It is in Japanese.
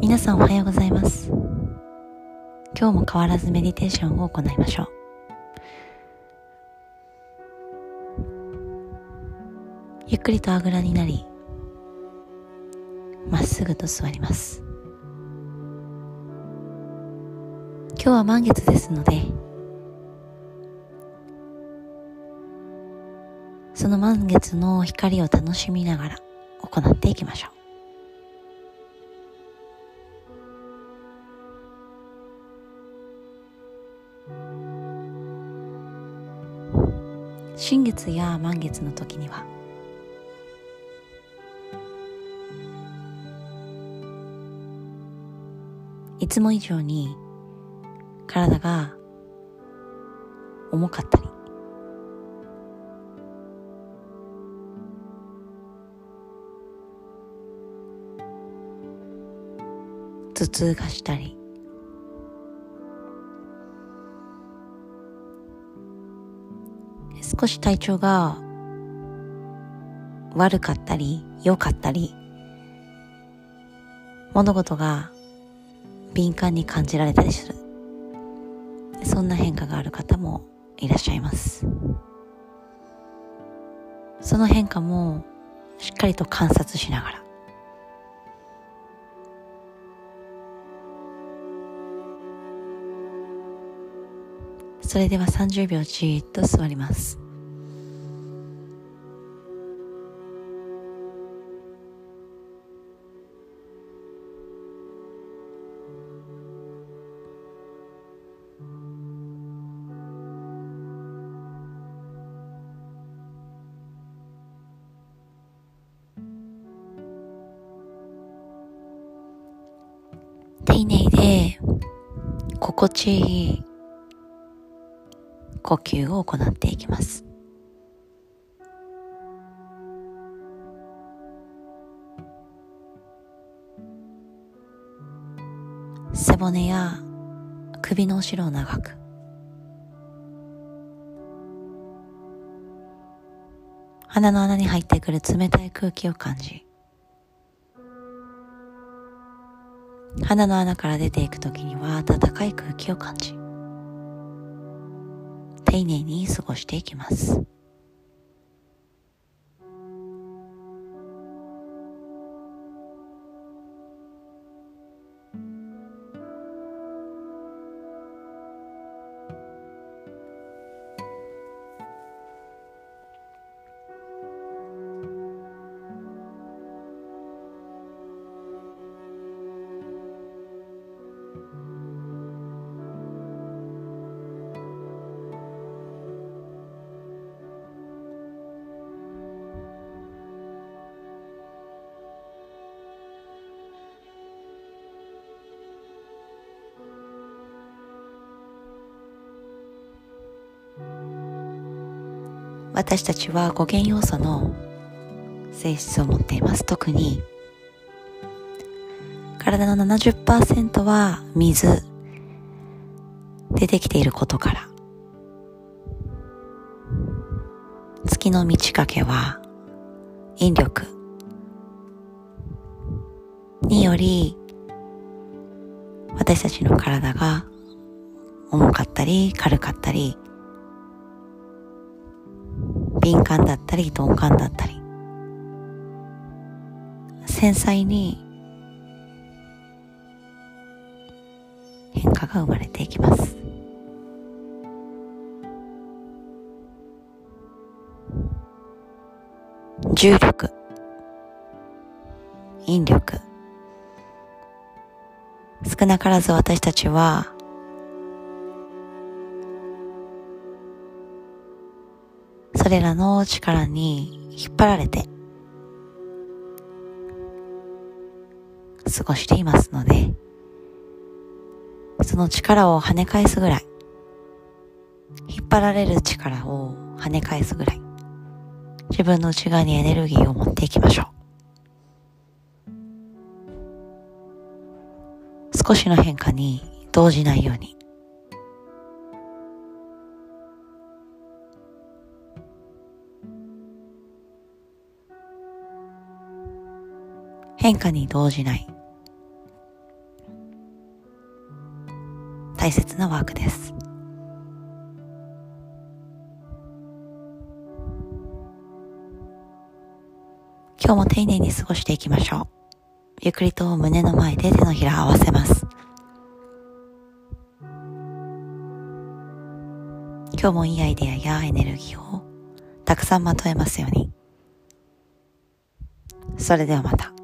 皆さんおはようございます。今日も変わらずメディテーションを行いましょう。ゆっくりとあぐらになりまっすぐと座ります。今日は満月ですのでその満月の光を楽しみながら行っていきましょう。新月や満月の時には。いつも以上に体が重かったり。頭痛がしたり。少し体調が悪かったり良かったり物事が敏感に感じられたりする。そんな変化がある方もいらっしゃいます。その変化もしっかりと観察しながら。それでは30秒じーっと座ります。丁寧で心地いい呼吸を行っていきます。背骨や首の後ろを長く。鼻の穴に入ってくる冷たい空気を感じ。鼻の穴から出ていく時には暖かい空気を感じ丁寧に過ごしていきます。私たちは語源要素の性質を持っています。特に体の70%は水。でできていることから。月の満ち欠けは引力。により私たちの体が重かったり軽かったり敏感だったり鈍感だったり。繊細に変化が生まれていきます。重力。引力。少なからず私たちはそれらの力に引っ張られて過ごしていますので、その力を跳ね返すぐらい、引っ張られる力を跳ね返すぐらい、自分の内側にエネルギーを持っていきましょう。少しの変化に動じないように、変化に動じない大切なワークです。今日も丁寧に過ごしていきましょう。ゆっくりと胸の前で手のひら合わせます。今日もいいアイデアやエネルギーをたくさんまとえますように。それではまた。